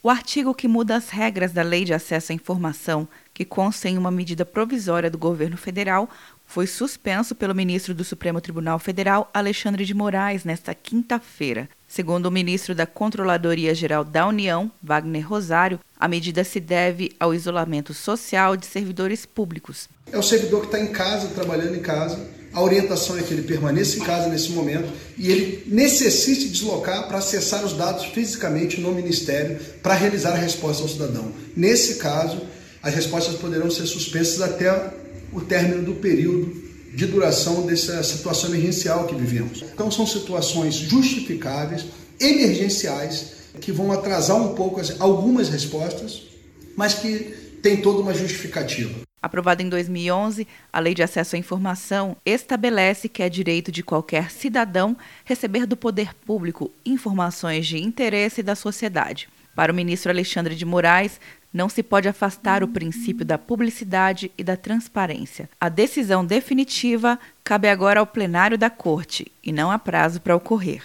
O artigo que muda as regras da Lei de Acesso à Informação, que consta em uma medida provisória do governo federal, foi suspenso pelo ministro do Supremo Tribunal Federal, Alexandre de Moraes, nesta quinta-feira. Segundo o ministro da Controladoria Geral da União, Wagner Rosário, a medida se deve ao isolamento social de servidores públicos. É o servidor que está em casa, trabalhando em casa. A orientação é que ele permaneça em casa nesse momento e ele necessite deslocar para acessar os dados fisicamente no Ministério para realizar a resposta ao cidadão. Nesse caso, as respostas poderão ser suspensas até o término do período de duração dessa situação emergencial que vivemos. Então, são situações justificáveis, emergenciais, que vão atrasar um pouco as, algumas respostas, mas que tem toda uma justificativa. Aprovada em 2011, a Lei de Acesso à Informação estabelece que é direito de qualquer cidadão receber do poder público informações de interesse da sociedade. Para o ministro Alexandre de Moraes, não se pode afastar o princípio da publicidade e da transparência. A decisão definitiva cabe agora ao plenário da Corte e não há prazo para ocorrer.